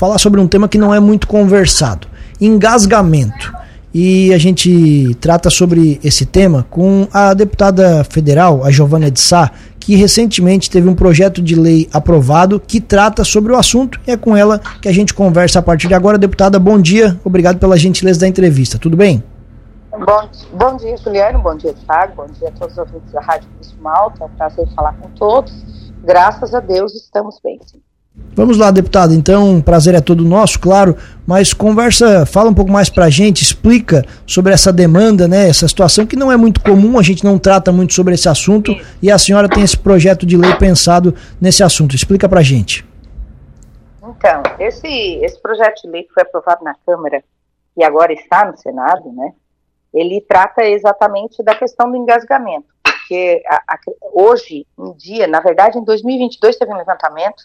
falar sobre um tema que não é muito conversado: engasgamento. E a gente trata sobre esse tema com a deputada federal, a Giovana de Sá, que recentemente teve um projeto de lei aprovado que trata sobre o assunto e é com ela que a gente conversa a partir de agora. Deputada, bom dia, obrigado pela gentileza da entrevista, tudo bem? Bom, bom dia, Juliano, bom dia, Thiago, bom dia a todos os ouvintes da Rádio Cruz Malta, é prazer falar com todos. Graças a Deus estamos bem, sim. Vamos lá, deputado. Então, prazer é todo nosso, claro, mas conversa, fala um pouco mais para a gente, explica sobre essa demanda, né? Essa situação que não é muito comum, a gente não trata muito sobre esse assunto e a senhora tem esse projeto de lei pensado nesse assunto. Explica para a gente. Então, esse, esse projeto de lei que foi aprovado na Câmara e agora está no Senado, né? Ele trata exatamente da questão do engasgamento, porque a, a, hoje em dia, na verdade, em 2022 teve um levantamento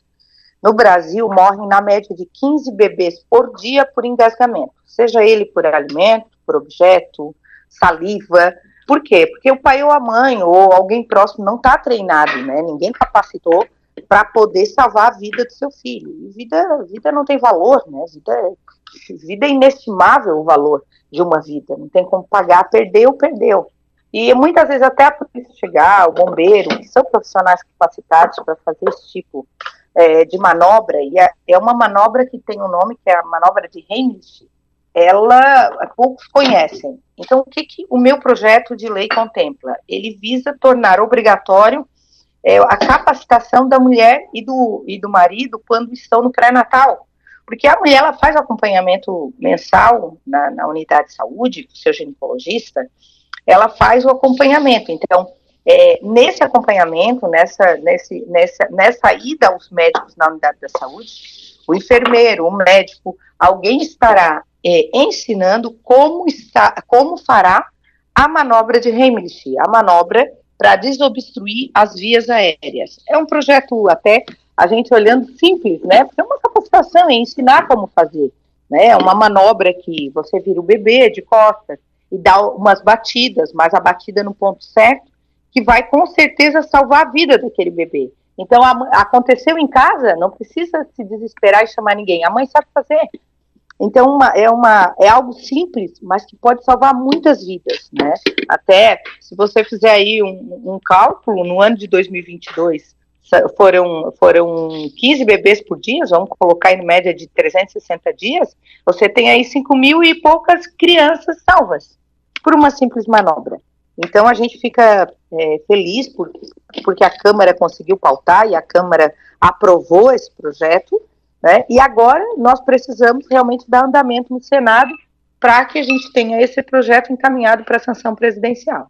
no Brasil, morrem na média de 15 bebês por dia por engasgamento, seja ele por alimento, por objeto, saliva. Por quê? Porque o pai ou a mãe ou alguém próximo não está treinado, né? Ninguém capacitou para poder salvar a vida do seu filho. E vida, vida não tem valor, né? Vida, vida é inestimável o valor de uma vida. Não tem como pagar, perdeu, perdeu. E muitas vezes até a polícia chegar, o bombeiro, que são profissionais capacitados para fazer esse tipo é, de manobra, e é, é, uma manobra que tem um nome, que é a manobra de Heimlich, ela poucos conhecem. Então, o que, que o meu projeto de lei contempla? Ele visa tornar obrigatório é, a capacitação da mulher e do, e do marido quando estão no pré-natal. Porque a mulher ela faz acompanhamento mensal na, na unidade de saúde, o seu ginecologista, ela faz o acompanhamento. Então, é, nesse acompanhamento, nessa, nesse, nessa, nessa ida aos médicos na unidade da saúde, o enfermeiro, o médico, alguém estará é, ensinando como, está, como fará a manobra de Heimlich, a manobra para desobstruir as vias aéreas. É um projeto até a gente olhando simples, né? Porque é uma capacitação, é ensinar como fazer. Né? É uma manobra que você vira o bebê de costas e dá umas batidas, mas a batida no ponto certo que vai com certeza salvar a vida daquele bebê. Então, a, aconteceu em casa, não precisa se desesperar e chamar ninguém. A mãe sabe fazer. Então, uma, é, uma, é algo simples, mas que pode salvar muitas vidas, né? Até, se você fizer aí um, um cálculo, no ano de 2022, foram, foram 15 bebês por dia, vamos colocar em média de 360 dias, você tem aí 5 mil e poucas crianças salvas, por uma simples manobra. Então a gente fica é, feliz por, porque a Câmara conseguiu pautar e a Câmara aprovou esse projeto, né? E agora nós precisamos realmente dar andamento no Senado para que a gente tenha esse projeto encaminhado para a sanção presidencial.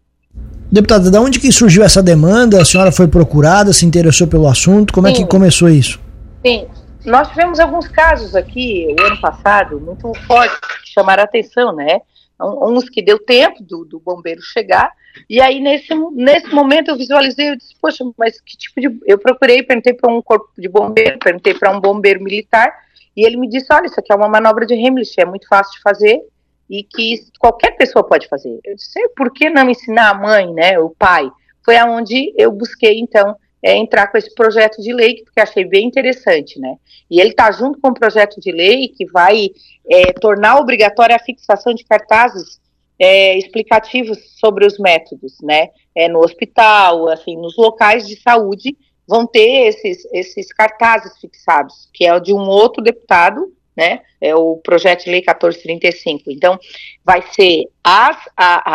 Deputada, de onde que surgiu essa demanda? A senhora foi procurada, se interessou pelo assunto? Como Sim. é que começou isso? Sim, nós tivemos alguns casos aqui, o ano passado, muito fortes, que chamaram a atenção, né? Uns que deu tempo do, do, bombeiro chegar, e aí nesse, nesse momento eu visualizei, eu disse, poxa, mas que tipo de... Eu procurei, perguntei para um corpo de bombeiro, perguntei para um bombeiro militar, e ele me disse, olha, isso aqui é uma manobra de Heimlich, é muito fácil de fazer, e que qualquer pessoa pode fazer. Eu disse, por que não ensinar a mãe, né, o pai? Foi aonde eu busquei, então, é, entrar com esse projeto de lei, que achei bem interessante, né? E ele está junto com um projeto de lei que vai é, tornar obrigatória a fixação de cartazes é, explicativos sobre os métodos, né? É, no hospital, assim, nos locais de saúde, vão ter esses, esses cartazes fixados, que é o de um outro deputado, né? É o projeto de lei 1435. Então, vai ser as, a,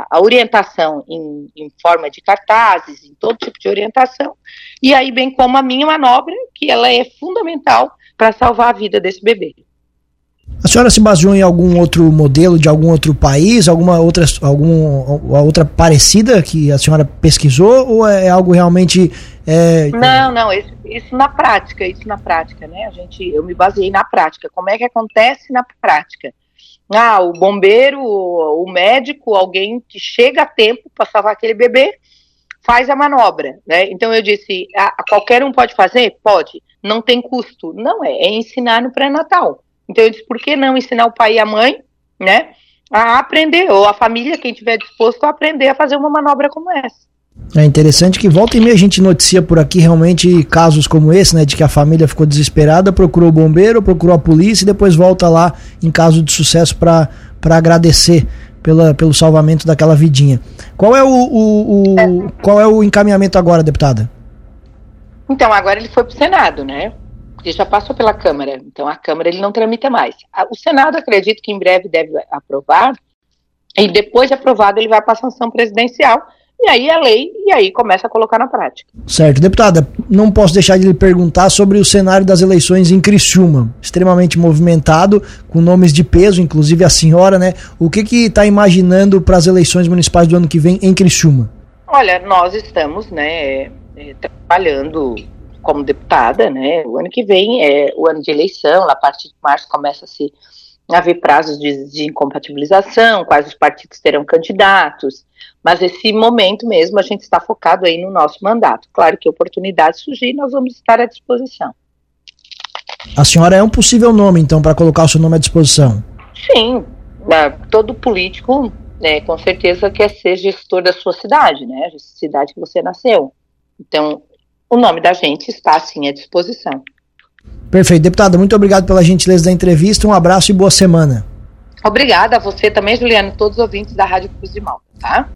a, a orientação em, em, forma de cartazes, em todo tipo de orientação, e aí, bem como a minha manobra, que ela é fundamental para salvar a vida desse bebê. A senhora se baseou em algum outro modelo de algum outro país, alguma outra, alguma outra parecida que a senhora pesquisou, ou é algo realmente é... Não, não, isso, isso, na prática, isso na prática, né? A gente, eu me baseei na prática. Como é que acontece na prática? Ah, o bombeiro, o, médico, alguém que chega a tempo para salvar aquele bebê, faz a manobra, né? Então eu disse, ah, qualquer um pode fazer? Pode. Não tem custo. Não é, é ensinar no pré-natal. Então eu disse, por que não ensinar o pai e a mãe, né, a aprender, ou a família, quem tiver disposto a aprender a fazer uma manobra como essa. É interessante que volta e meia a gente noticia por aqui realmente casos como esse, né? De que a família ficou desesperada, procurou o bombeiro, procurou a polícia e depois volta lá em caso de sucesso para agradecer pela, pelo salvamento daquela vidinha. Qual é o, o, o, qual é o encaminhamento agora, deputada? Então, agora ele foi para o Senado, né? Porque já passou pela Câmara. Então, a Câmara ele não tramita mais. O Senado, acredito que em breve deve aprovar. E depois de aprovado, ele vai para a sanção presidencial e aí a lei, e aí começa a colocar na prática. Certo. Deputada, não posso deixar de lhe perguntar sobre o cenário das eleições em Criciúma, extremamente movimentado, com nomes de peso, inclusive a senhora, né? O que que está imaginando para as eleições municipais do ano que vem em Criciúma? Olha, nós estamos, né, é, trabalhando como deputada, né? O ano que vem é o ano de eleição, a partir de março começa a se haver prazos de, de incompatibilização, quais os partidos terão candidatos, mas esse momento mesmo a gente está focado aí no nosso mandato. Claro que oportunidades surgirem, nós vamos estar à disposição. A senhora é um possível nome, então, para colocar o seu nome à disposição? Sim, todo político, né, com certeza, quer ser gestor da sua cidade, né, a cidade que você nasceu. Então, o nome da gente está, sim, à disposição. Perfeito. Deputada, muito obrigado pela gentileza da entrevista. Um abraço e boa semana. Obrigada a você também, Juliano, todos os ouvintes da Rádio Cruz de Malta, tá?